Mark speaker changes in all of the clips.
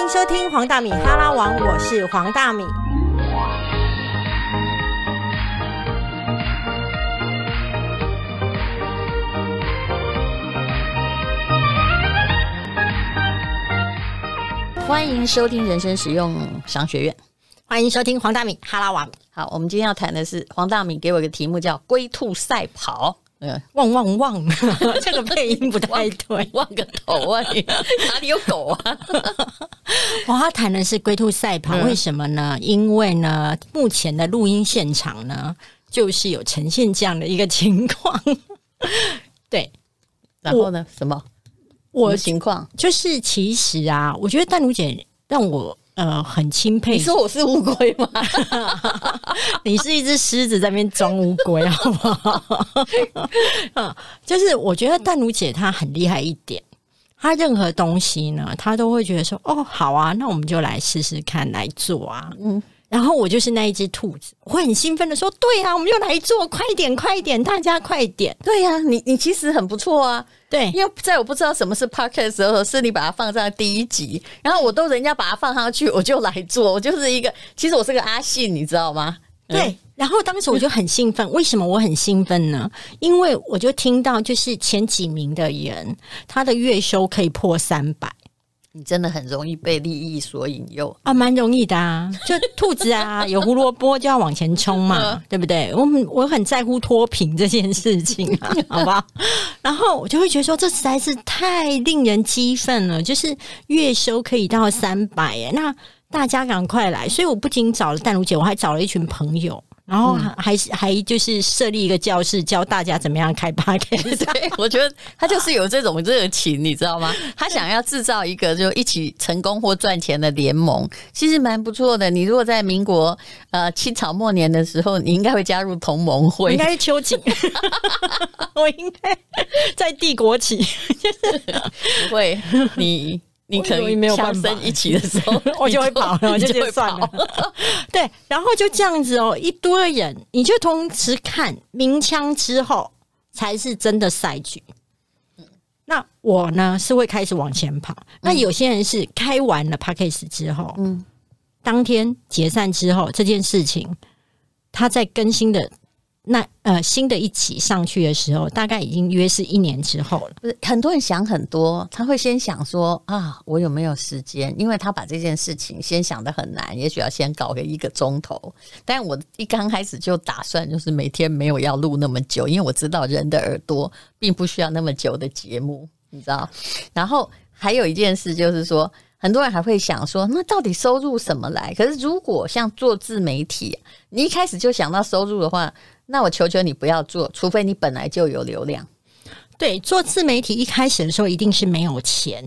Speaker 1: 迎收听黄大米哈拉王，我是黄大米。
Speaker 2: 欢迎收听人生实用商学院。
Speaker 1: 欢迎收听黄大米哈拉王。
Speaker 2: 好，我们今天要谈的是黄大米给我一个题目叫“龟兔赛跑”。
Speaker 1: 嗯，汪汪汪，这个配音不太对，
Speaker 2: 汪个头啊！你哪里有狗啊？
Speaker 1: 我要谈的是龟兔赛跑，为什么呢？因为呢，目前的录音现场呢，就是有呈现这样的一个情况。对，
Speaker 2: 然后呢？什么？我情况
Speaker 1: 就是，其实啊，我觉得淡如姐让我。呃，很钦佩。
Speaker 2: 你说我是乌龟吗？
Speaker 1: 你是一只狮子在那边装乌龟，好不好？嗯，就是我觉得淡如姐她很厉害一点，她任何东西呢，她都会觉得说，哦，好啊，那我们就来试试看来做啊。嗯。然后我就是那一只兔子，我会很兴奋的说：“对啊，我们就来做，快点，快点，大家快点！”
Speaker 2: 对呀，你你其实很不错啊。
Speaker 1: 对，
Speaker 2: 因为在我不知道什么是 podcast 的时候，是你把它放在第一集，然后我都人家把它放上去，我就来做，我就是一个，其实我是个阿信，你知道吗？
Speaker 1: 对。然后当时我就很兴奋，为什么我很兴奋呢？因为我就听到就是前几名的人，他的月收可以破三百。
Speaker 2: 你真的很容易被利益所引诱
Speaker 1: 啊，蛮容易的啊，就兔子啊，有胡萝卜就要往前冲嘛，对不对？我我很在乎脱贫这件事情啊，好吧？然后我就会觉得说，这实在是太令人激愤了，就是月收可以到三百哎，那大家赶快来！所以我不仅找了淡如姐，我还找了一群朋友。然后还是还就是设立一个教室，教大家怎么样开 p a r k
Speaker 2: 对，我觉得他就是有这种热情，你知道吗？他想要制造一个就一起成功或赚钱的联盟，其实蛮不错的。你如果在民国呃清朝末年的时候，你应该会加入同盟会，
Speaker 1: 应该是秋瑾 我应该在帝国起，
Speaker 2: 不会你。你可能没有办法一起的时候，
Speaker 1: 我就会跑，我就会算了。对，然后就这样子哦，一堆人，你就同时看鸣枪之后，才是真的赛局。那我呢是会开始往前跑，那有些人是开完了 p a c k a g e 之后，嗯，当天解散之后，这件事情他在更新的。那呃，新的一期上去的时候，大概已经约是一年之后了。
Speaker 2: 不是很多人想很多，他会先想说啊，我有没有时间？因为他把这件事情先想的很难，也许要先搞个一个钟头。但我一刚开始就打算，就是每天没有要录那么久，因为我知道人的耳朵并不需要那么久的节目，你知道。然后还有一件事就是说，很多人还会想说，那到底收入什么来？可是如果像做自媒体，你一开始就想到收入的话，那我求求你不要做，除非你本来就有流量。
Speaker 1: 对，做自媒体一开始的时候一定是没有钱，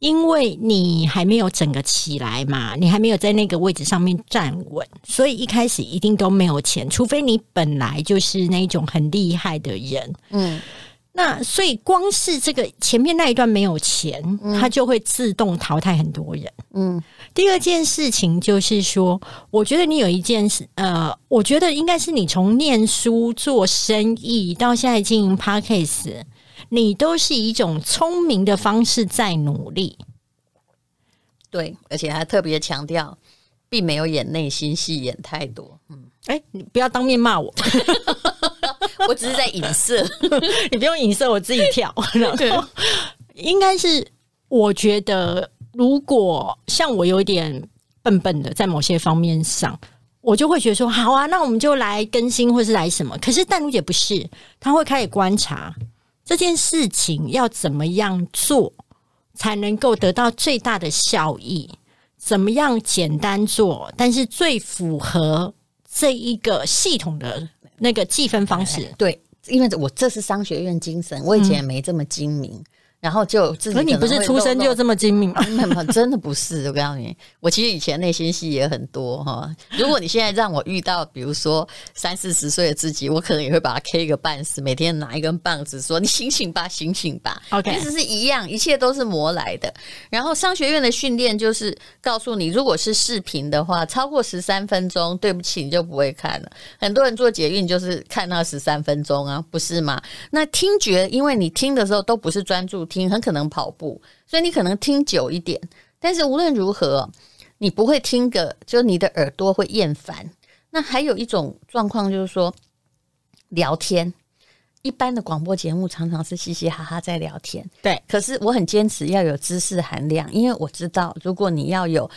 Speaker 1: 因为你还没有整个起来嘛，你还没有在那个位置上面站稳，所以一开始一定都没有钱，除非你本来就是那种很厉害的人。嗯。那所以光是这个前面那一段没有钱，它就会自动淘汰很多人。嗯，第二件事情就是说，我觉得你有一件事，呃，我觉得应该是你从念书、做生意到现在经营 Parkes，你都是以一种聪明的方式在努力。
Speaker 2: 对，而且还特别强调，并没有演内心戏演太多。
Speaker 1: 嗯，哎，你不要当面骂我。
Speaker 2: 我只是在影射，
Speaker 1: 你不用影射，我自己跳。然后应该是，我觉得如果像我有点笨笨的，在某些方面上，我就会觉得说，好啊，那我们就来更新，或是来什么。可是淡如姐不是，她会开始观察这件事情要怎么样做，才能够得到最大的效益？怎么样简单做，但是最符合这一个系统的。那个计分方式，
Speaker 2: 对，因为我这是商学院精神，我以前也没这么精明。然后就自己，
Speaker 1: 可你不是出生就这么精明 吗？
Speaker 2: 真的不是，我告诉你，我其实以前内心戏也很多哈。如果你现在让我遇到，比如说三四十岁的自己，我可能也会把他 K 个半死，每天拿一根棒子说：“你醒醒吧，醒醒吧。”
Speaker 1: OK，
Speaker 2: 其实是一样，一切都是磨来的。然后商学院的训练就是告诉你，如果是视频的话，超过十三分钟，对不起，你就不会看了。很多人做捷运就是看那十三分钟啊，不是吗？那听觉，因为你听的时候都不是专注。听很可能跑步，所以你可能听久一点，但是无论如何，你不会听个，就你的耳朵会厌烦。那还有一种状况就是说，聊天。一般的广播节目常常是嘻嘻哈哈在聊天，
Speaker 1: 对。
Speaker 2: 可是我很坚持要有知识含量，因为我知道，如果你要有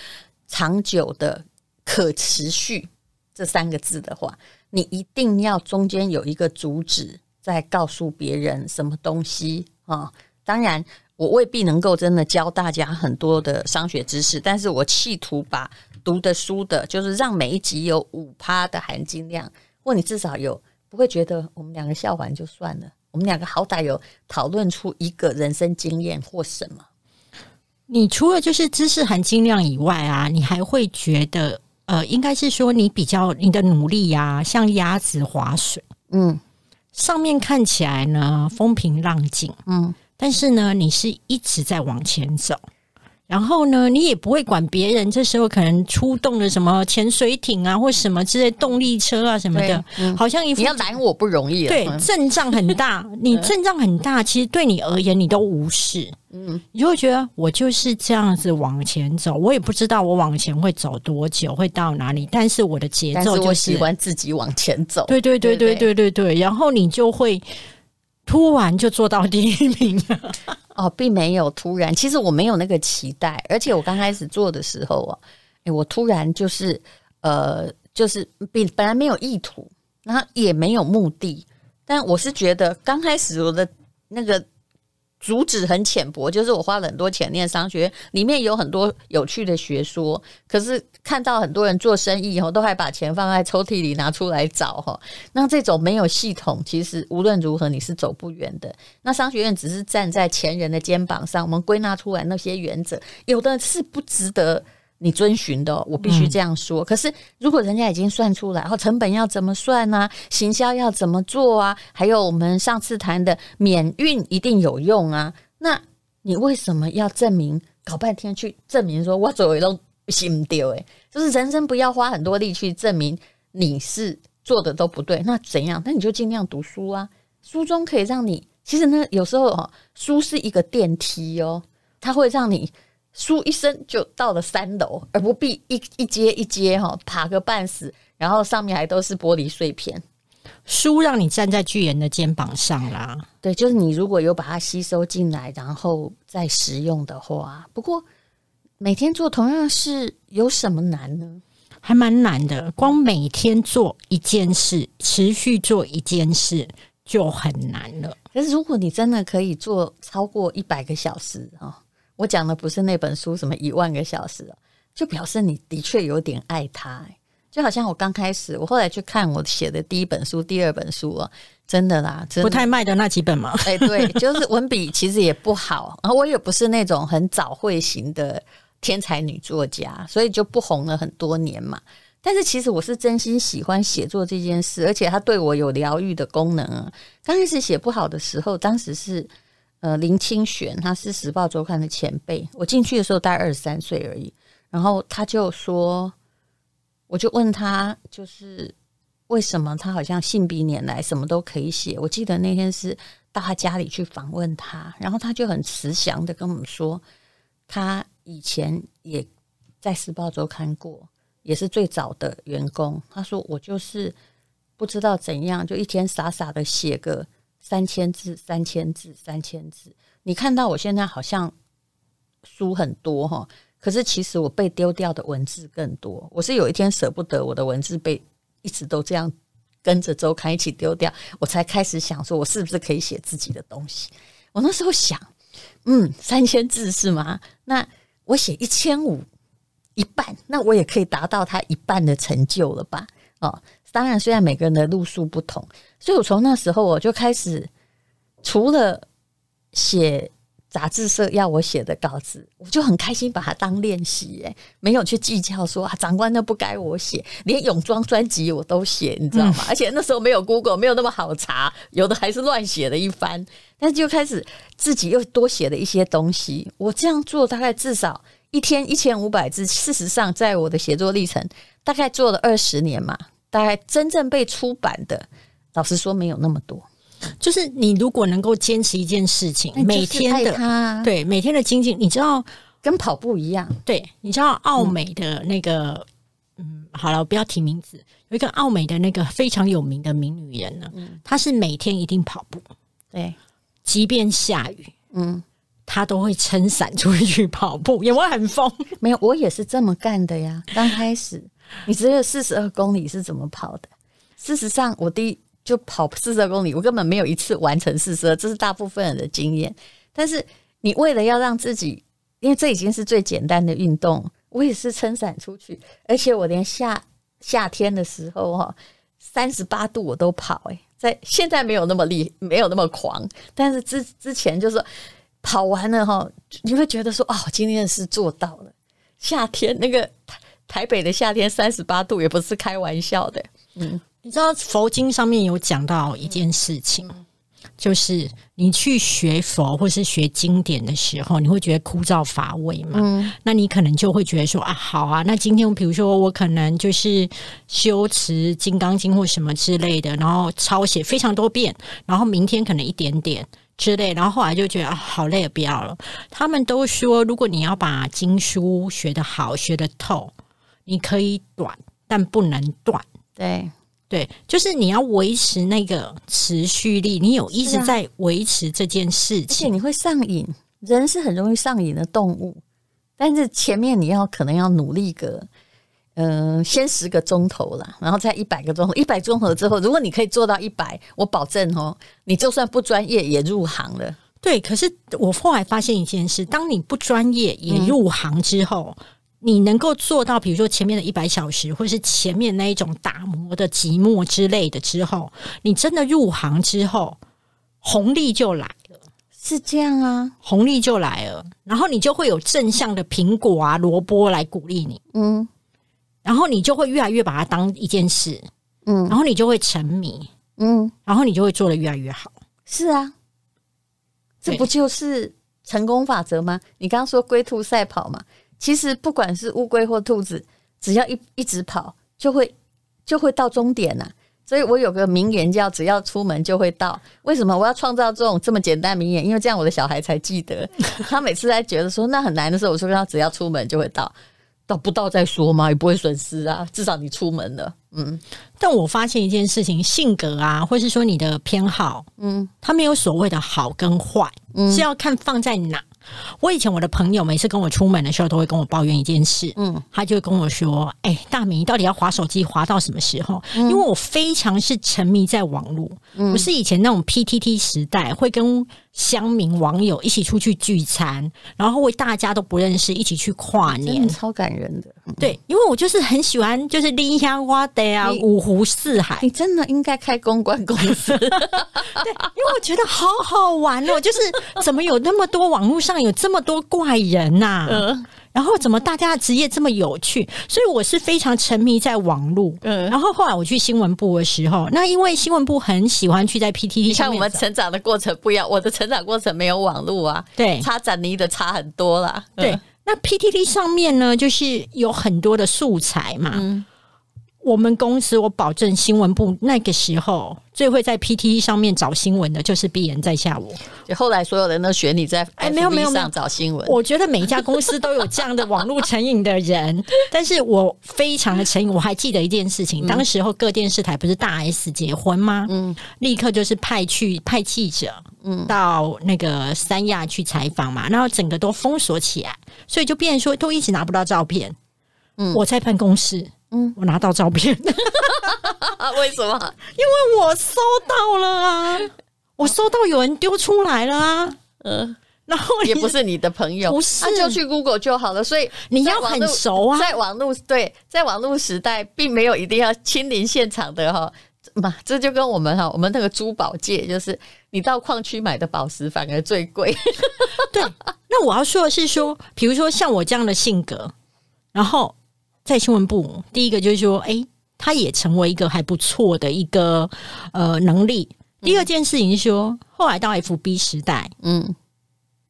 Speaker 2: 长久的可持续这三个字的话，你一定要中间有一个主旨，在告诉别人什么东西啊。当然，我未必能够真的教大家很多的商学知识，但是我企图把读的书的，就是让每一集有五趴的含金量，或你至少有。不会觉得我们两个笑完就算了，我们两个好歹有讨论出一个人生经验或什么。
Speaker 1: 你除了就是知识含金量以外啊，你还会觉得呃，应该是说你比较你的努力呀，像鸭子划水，嗯，上面看起来呢风平浪静，嗯，但是呢你是一直在往前走。然后呢，你也不会管别人。这时候可能出动了什么潜水艇啊，或什么之类动力车啊什么的，好像一
Speaker 2: 你要拦我不容易。
Speaker 1: 对，阵仗很大，你阵仗很大，其实对你而言你都无视。嗯，你就会觉得我就是这样子往前走，我也不知道我往前会走多久，会到哪里。但是我的节奏就是
Speaker 2: 喜欢自己往前走。
Speaker 1: 对对对对对对对。然后你就会突然就做到第一名了。
Speaker 2: 哦，并没有突然，其实我没有那个期待，而且我刚开始做的时候啊，哎，我突然就是呃，就是并本来没有意图，然后也没有目的，但我是觉得刚开始我的那个。主旨很浅薄，就是我花了很多钱念商学院，里面有很多有趣的学说。可是看到很多人做生意以后，都还把钱放在抽屉里拿出来找哈。那这种没有系统，其实无论如何你是走不远的。那商学院只是站在前人的肩膀上，我们归纳出来那些原则，有的是不值得。你遵循的，我必须这样说。可是，如果人家已经算出来，然后成本要怎么算呢？行销要怎么做啊？还有我们上次谈的免运一定有用啊？那你为什么要证明？搞半天去证明说我走为都行不丢？诶，就是人生不要花很多力去证明你是做的都不对。那怎样？那你就尽量读书啊。书中可以让你，其实呢，有时候哦，书是一个电梯哦，它会让你。书一声就到了三楼，而不必一一阶一阶哈爬个半死，然后上面还都是玻璃碎片。
Speaker 1: 书让你站在巨人的肩膀上啦，
Speaker 2: 对，就是你如果有把它吸收进来，然后再使用的话。不过每天做同样的事有什么难呢？
Speaker 1: 还蛮难的，光每天做一件事，持续做一件事就很难了。
Speaker 2: 可是如果你真的可以做超过一百个小时啊！我讲的不是那本书，什么一万个小时就表示你的确有点爱他。就好像我刚开始，我后来去看我写的第一本书、第二本书哦，真的啦，
Speaker 1: 不太卖的那几本嘛。
Speaker 2: 哎，对，就是文笔其实也不好，然后我也不是那种很早会型的天才女作家，所以就不红了很多年嘛。但是其实我是真心喜欢写作这件事，而且它对我有疗愈的功能啊。刚开始写不好的时候，当时是。呃，林清玄他是《时报周刊》的前辈，我进去的时候大概二十三岁而已。然后他就说，我就问他，就是为什么他好像信笔拈来，什么都可以写。我记得那天是到他家里去访问他，然后他就很慈祥的跟我们说，他以前也在《时报周刊》过，也是最早的员工。他说我就是不知道怎样，就一天傻傻的写个。三千字，三千字，三千字。你看到我现在好像书很多哈，可是其实我被丢掉的文字更多。我是有一天舍不得我的文字被一直都这样跟着周刊一起丢掉，我才开始想说，我是不是可以写自己的东西？我那时候想，嗯，三千字是吗？那我写一千五，一半，那我也可以达到他一半的成就了吧？哦。当然，虽然每个人的路数不同，所以我从那时候我就开始，除了写杂志社要我写的稿子，我就很开心把它当练习，哎，没有去计较说啊，长官那不该我写，连泳装专辑我都写，你知道吗？而且那时候没有 Google，没有那么好查，有的还是乱写了一番，但是就开始自己又多写了一些东西。我这样做大概至少一天一千五百字，事实上在我的写作历程大概做了二十年嘛。大概真正被出版的，老实说没有那么多。
Speaker 1: 就是你如果能够坚持一件事情，每天的对每天的精进，你知道
Speaker 2: 跟跑步一样。
Speaker 1: 对，你知道澳美的那个，嗯，好了，我不要提名字，有一个澳美的那个非常有名的名女人呢，她是每天一定跑步，
Speaker 2: 对，
Speaker 1: 即便下雨，
Speaker 2: 嗯，
Speaker 1: 她都会撑伞出去跑步，有没有很疯？
Speaker 2: 没有，我也是这么干的呀。刚开始，你知道四十二公里是怎么跑的？事实上，我第一就跑四十公里，我根本没有一次完成四十，这是大部分人的经验。但是你为了要让自己，因为这已经是最简单的运动，我也是撑伞出去，而且我连夏夏天的时候哈，三十八度我都跑。诶，在现在没有那么厉，没有那么狂，但是之之前就是跑完了哈，你会觉得说哦，今天是做到了。夏天那个台台北的夏天三十八度也不是开玩笑的，嗯。
Speaker 1: 你知道佛经上面有讲到一件事情，就是你去学佛或是学经典的时候，你会觉得枯燥乏味嘛？嗯，那你可能就会觉得说啊，好啊，那今天比如说我可能就是修持《金刚经》或什么之类的，然后抄写非常多遍，然后明天可能一点点之类，然后后来就觉得啊，好累，不要了。他们都说，如果你要把经书学得好、学得透，你可以短，但不能断。
Speaker 2: 对。
Speaker 1: 对，就是你要维持那个持续力，你有一直在维持这件事情，而
Speaker 2: 且你会上瘾。人是很容易上瘾的动物，但是前面你要可能要努力个，嗯，先十个钟头啦，然后再一百个钟头，一百钟头之后，如果你可以做到一百，我保证哦，你就算不专业也入行了。
Speaker 1: 对，可是我后来发现一件事，当你不专业也入行之后。你能够做到，比如说前面的一百小时，或是前面那一种打磨的寂寞之类的之后，你真的入行之后，红利就来了，
Speaker 2: 是这样啊，
Speaker 1: 红利就来了，然后你就会有正向的苹果啊、萝卜来鼓励你，嗯，然后你就会越来越把它当一件事，嗯，然后你就会沉迷，嗯，然后你就会做的越来越好，
Speaker 2: 是啊，这不就是成功法则吗？你刚刚说龟兔赛跑嘛。其实不管是乌龟或兔子，只要一一直跑，就会就会到终点呐。所以我有个名言叫“只要出门就会到”。为什么我要创造这种这么简单名言？因为这样我的小孩才记得。他每次在觉得说那很难的时候，我说他只要出门就会到，到不到再说嘛，也不会损失啊。至少你出门了，嗯。
Speaker 1: 但我发现一件事情，性格啊，或是说你的偏好，嗯，它没有所谓的好跟坏，是要看放在哪。我以前我的朋友每次跟我出门的时候，都会跟我抱怨一件事，嗯，他就跟我说：“哎，大明，你到底要划手机划到什么时候？因为我非常是沉迷在网络，我是以前那种 PTT 时代，会跟乡民网友一起出去聚餐，然后为大家都不认识，一起去跨年，
Speaker 2: 超感人的。
Speaker 1: 对，因为我就是很喜欢，就是丽香花的啊，五湖四海，
Speaker 2: 你真的应该开公关公司，对，因
Speaker 1: 为我觉得好好玩哦，就是怎么有那么多网络上。有这么多怪人呐，然后怎么大家的职业这么有趣？所以我是非常沉迷在网络。嗯，然后后来我去新闻部的时候，那因为新闻部很喜欢去在 PTT
Speaker 2: 像我们成长的过程不一样，我的成长过程没有网络啊，
Speaker 1: 对，
Speaker 2: 差展尼的差很多啦。
Speaker 1: 对，那 PTT 上面呢，就是有很多的素材嘛。我们公司，我保证新闻部那个时候最会在 PTE 上面找新闻的，就是必然在下我。
Speaker 2: 就后来所有人都选你在哎，没有没有上找新闻。
Speaker 1: 我觉得每一家公司都有这样的网络成瘾的人，但是我非常的成瘾。我还记得一件事情，当时候各电视台不是大 S 结婚吗？嗯，立刻就是派去派记者，嗯，到那个三亚去采访嘛，然后整个都封锁起来，所以就变说都一直拿不到照片。嗯，我在办公室。嗯，我拿到照片，
Speaker 2: 为什么？
Speaker 1: 因为我收到了啊，我收到有人丢出来了啊，嗯，然后
Speaker 2: 也不是你的朋友，
Speaker 1: 不是，
Speaker 2: 就去 Google 就好了。所以
Speaker 1: 你要很熟啊，
Speaker 2: 在网络对，在网络时代，并没有一定要亲临现场的哈。嘛，这就跟我们哈，我们那个珠宝界，就是你到矿区买的宝石反而最贵。
Speaker 1: 对，那我要说的是说，比如说像我这样的性格，然后。在新闻部，第一个就是说，哎，他也成为一个还不错的一个呃能力。第二件事情是说，后来到 FB 时代，嗯，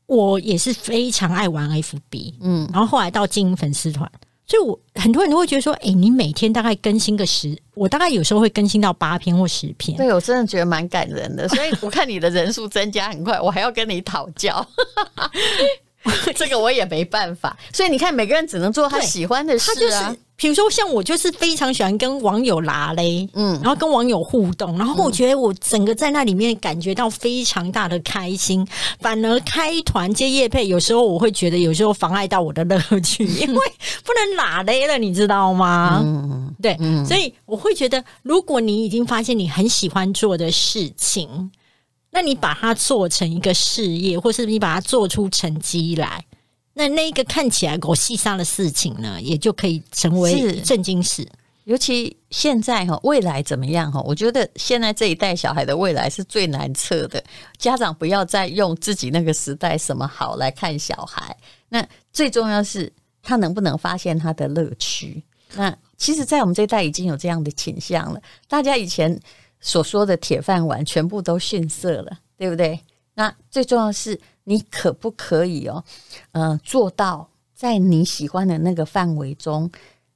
Speaker 1: 我也是非常爱玩 FB，嗯，然后后来到经营粉丝团，所以我很多人都会觉得说，哎，你每天大概更新个十，我大概有时候会更新到八篇或十篇。
Speaker 2: 对我真的觉得蛮感人的，所以我看你的人数增加很快，我还要跟你讨教。这个我也没办法。所以你看，每个人只能做他喜欢的事
Speaker 1: 他就是
Speaker 2: 啊。，
Speaker 1: 比如说像我，就是非常喜欢跟网友拉嘞，
Speaker 2: 嗯
Speaker 1: 嗯，然后跟网友互动，然后我觉得我整个在那里面感觉到非常大的开心。反而开团接业配，有时候我会觉得有时候妨碍到我的乐趣，因为不能拉嘞了，你知道吗？
Speaker 2: 嗯，
Speaker 1: 对，所以我会觉得，如果你已经发现你很喜欢做的事情，那你把它做成一个事业，或是你把它做出成绩来，那那一个看起来狗细沙的事情呢，也就可以成为
Speaker 2: 是
Speaker 1: 正经事。
Speaker 2: 尤其现在哈，未来怎么样哈？我觉得现在这一代小孩的未来是最难测的。家长不要再用自己那个时代什么好来看小孩，那最重要是他能不能发现他的乐趣。那其实，在我们这一代已经有这样的倾向了。大家以前所说的铁饭碗，全部都逊色了，对不对？那最重要的是，你可不可以哦，嗯、做到在你喜欢的那个范围中，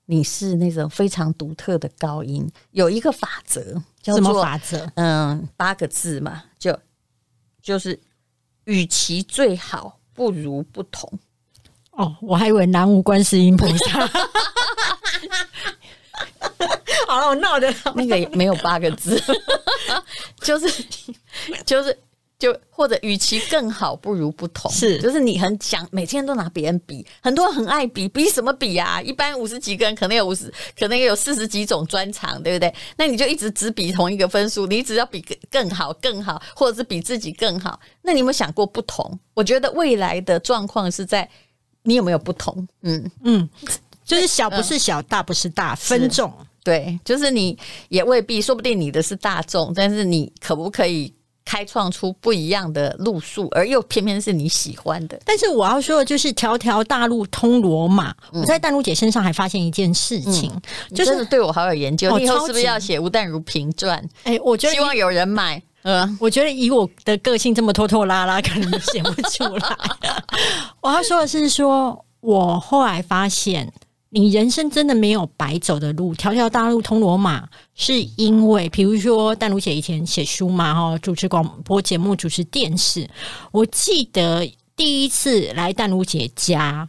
Speaker 2: 你是那种非常独特的高音。有一个法则叫
Speaker 1: 什么
Speaker 2: 做
Speaker 1: 法则？
Speaker 2: 嗯八个字嘛，就就是与其最好，不如不同。
Speaker 1: 哦，我还以为南无观世音菩萨。好了，我闹的。
Speaker 2: 那个也没有八个字，就是 就是就或者与其更好，不如不同。
Speaker 1: 是
Speaker 2: 就是你很想每天都拿别人比，很多人很爱比，比什么比啊？一般五十几个人，可能有五十，可能有四十几种专长，对不对？那你就一直只比同一个分数，你只要比更更好、更好，或者是比自己更好。那你有没有想过不同？我觉得未来的状况是在你有没有不同？嗯。
Speaker 1: 嗯，就是小不是小，大不是大，分众。
Speaker 2: 对，就是你也未必，说不定你的是大众，但是你可不可以开创出不一样的路数，而又偏偏是你喜欢的？
Speaker 1: 但是我要说的就是，条条大路通罗马。我在淡如姐身上还发现一件事情，
Speaker 2: 就
Speaker 1: 就是
Speaker 2: 是对我好有研究。
Speaker 1: 哦
Speaker 2: 你以后是不是要写吴淡如评传？
Speaker 1: 哎、我觉得
Speaker 2: 希望有人买。嗯，
Speaker 1: 我觉得以我的个性这么拖拖拉拉，可能写不出来。我要说的是说，我后来发现，你人生真的没有白走的路，条条大路通罗马，是因为，比如说淡如姐以前写书嘛，哈，主持广播节目，主持电视。我记得第一次来淡如姐家。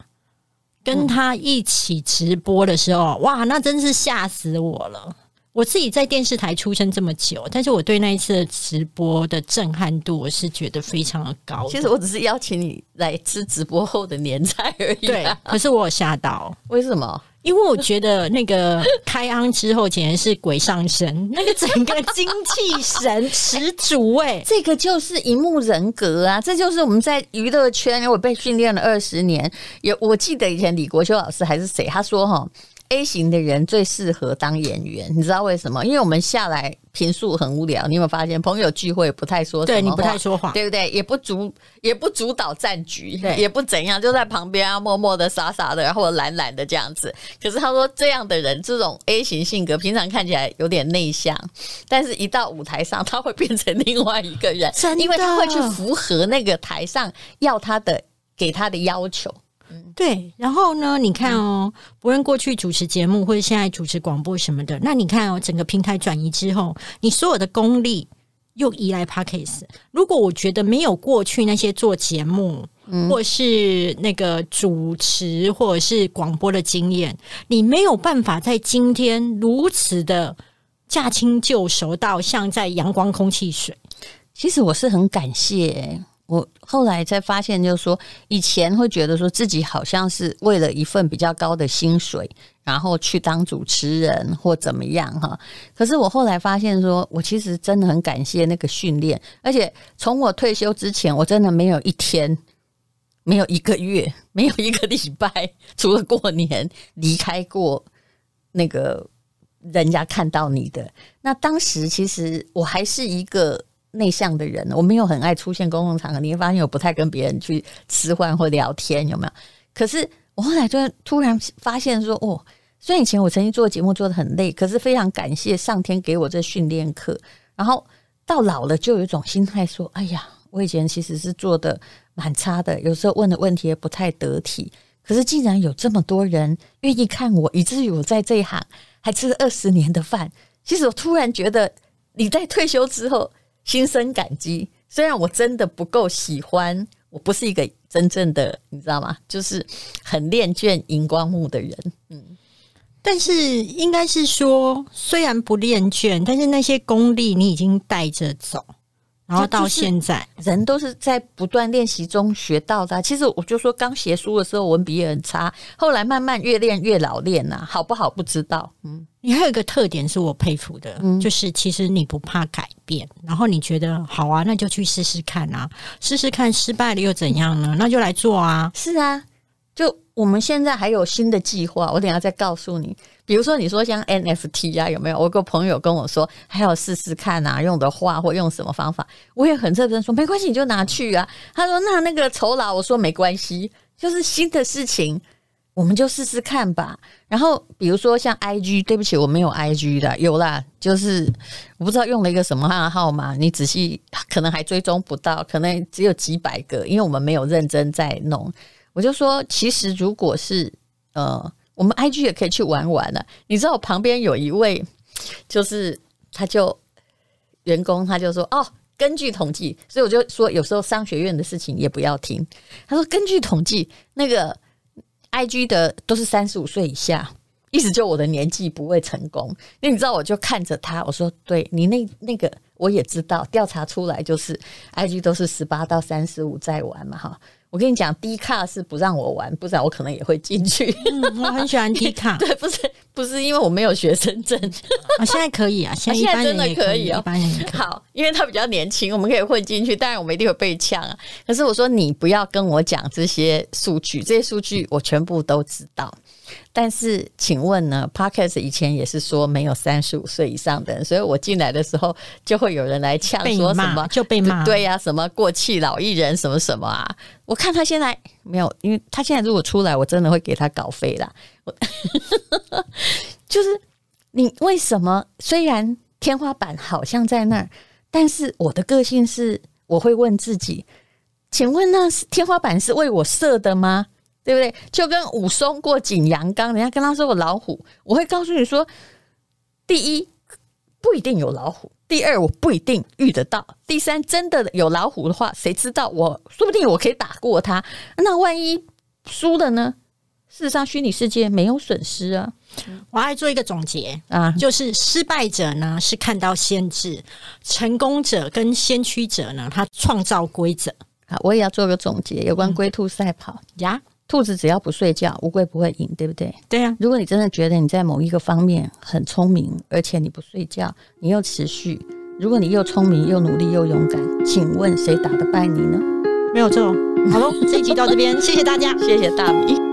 Speaker 1: 跟她一起直播的时候，哇，那真是吓死我了！我自己在电视台出生这么久，但是我对那一次的直播的震撼度，我是觉得非常的高的。
Speaker 2: 其实我只是邀请你来吃直播后的年菜而已、
Speaker 1: 对
Speaker 2: 啊。，
Speaker 1: 可是我有吓到，
Speaker 2: 为什么？
Speaker 1: 因为我觉得那个开昂之后简直是鬼上身，那个整个精气神十足哎、
Speaker 2: 这个就是荧幕人格啊，这就是我们在娱乐圈，我被训练了二十年。有我记得以前李国修老师还是谁，他说哈。A 型的人最适合当演员，你知道为什么？因为我们下来平素很无聊，你有没有发现？朋友聚会不太说什么
Speaker 1: 对你不太说话，
Speaker 2: 对不对？也不主也不主导战局，也不怎样，就在旁边啊，默默的、傻傻的，然后懒懒的这样子。可是他说，这样的人，这种 A 型性格，平常看起来有点内向，但是一到舞台上，他会变成另外一个人 因为他会去符合那个台上要他的给他的要求。
Speaker 1: 对，然后呢？你看哦，不论过去主持节目或者现在主持广播什么的，那你看哦，整个平台转移之后，你所有的功力又移来 Podcast。如果我觉得没有过去那些做节目，或是那个主持或者是广播的经验，你没有办法在今天如此的驾轻就熟到像在阳光、空气、水。
Speaker 2: 其实我是很感谢、我后来才发现，就是说以前会觉得说自己好像是为了一份比较高的薪水，然后去当主持人或怎么样哈。可是我后来发现说，我其实真的很感谢那个训练，而且从我退休之前，我真的没有一天。没有一个月，没有一个礼拜，除了过年离开过那个人家看到你的。那当时其实我还是一个内向的人，我没有很爱出现公共场合。你会发现我不太跟别人去吃饭或聊天，有没有？可是我后来就突然发现说，哦，虽然以前我曾经做节目做的很累，可是非常感谢上天给我这训练课。然后到老了，就有一种心态说，哎呀，我以前其实是做的蛮差的，有时候问的问题也不太得体。可是竟然有这么多人愿意看我，以至于我在这一行还吃了二十年的饭。其实我突然觉得，你在退休之后心生感激。虽然我真的不够喜欢，我不是一个真正的你知道吗？就是很恋眷荧光幕的人。
Speaker 1: 嗯但是应该是说，虽然不恋卷，但是那些功力你已经带着走，然后到现在，
Speaker 2: 人都是在不断练习中学到的啊。其实我就说，刚写书的时候文笔也很差，后来慢慢越练越老练呐，好不好不知道。嗯，
Speaker 1: 你还有一个特点是我佩服的，就是其实你不怕改变，然后你觉得好啊，那就去试试看啊，试试看失败了又怎样呢？那就来做啊。
Speaker 2: 是啊，就我们现在还有新的计划，我等下再告诉你。比如说，你说像 NFT 啊，有没有？我有个朋友跟我说，还要试试看啊，用的画或用什么方法。我也很认真说，没关系，你就拿去啊。他说，那那个酬劳，我说没关系，就是新的事情，我们就试试看吧。然后，比如说像 IG，对不起，我没有 IG 的，有啦，就是我不知道用了一个什么号码，你仔细可能还追踪不到，可能只有几百个，因为我们没有认真在弄。我就说，其实如果是呃，我们 IG 也可以去玩玩了。你知道，我旁边有一位，就是他就员工，他就说哦，根据统计，所以我就说，有时候商学院的事情也不要听。他说，根据统计，那个 IG 的都是三十五岁以下，意思就我的年纪不会成功。那你知道，我就看着他，我说，对你那那个我也知道，调查出来就是 IG 都是十八到三十五在玩嘛，哈。我跟你讲，低卡是不让我玩，不然我可能也会进去。
Speaker 1: 嗯我很喜欢低卡，
Speaker 2: 对，不是不是因为我没有学生证，
Speaker 1: 啊，现在可以啊，现在
Speaker 2: 真的可以
Speaker 1: 哦，一般人
Speaker 2: 好，因为他比较年轻，我们可以混进去。当然，我们一定会被呛啊。可是我说，你不要跟我讲这些数据，这些数据我全部都知道。但是，请问呢？Podcast 以前也是说没有三十五岁以上的人，所以我进来的时候就会有人来呛，说什么
Speaker 1: 就被骂，
Speaker 2: 对呀，什么过气老艺人，什么什么啊？我看他现在没有，因为他现在如果出来，我真的会给他稿费啦。我 就是你为什么？虽然天花板好像在那儿，但是我的个性是，我会问自己：请问那是天花板是为我设的吗？对不对？就跟武松过景阳冈，人家跟他说有老虎，我会告诉你说：第一不一定有老虎，第二我不一定遇得到，第三真的有老虎的话，谁知道？我说不定我可以打过他。那万一输了呢？事实上，虚拟世界没有损失啊。
Speaker 1: 我来做一个总结啊，就是失败者呢是看到先知，成功者跟先驱者呢，他创造规则。
Speaker 2: 好，我也要做个总结，有关龟兔赛跑
Speaker 1: 呀。
Speaker 2: 兔子只要不睡觉，乌龟不会赢，对不对？
Speaker 1: 对呀。
Speaker 2: 如果你真的觉得你在某一个方面很聪明，而且你不睡觉，你又持续，如果你又聪明又努力又勇敢，请问谁打得败你呢？
Speaker 1: 没有错。好喽，这一集到这边，谢谢大家，
Speaker 2: 谢谢大米。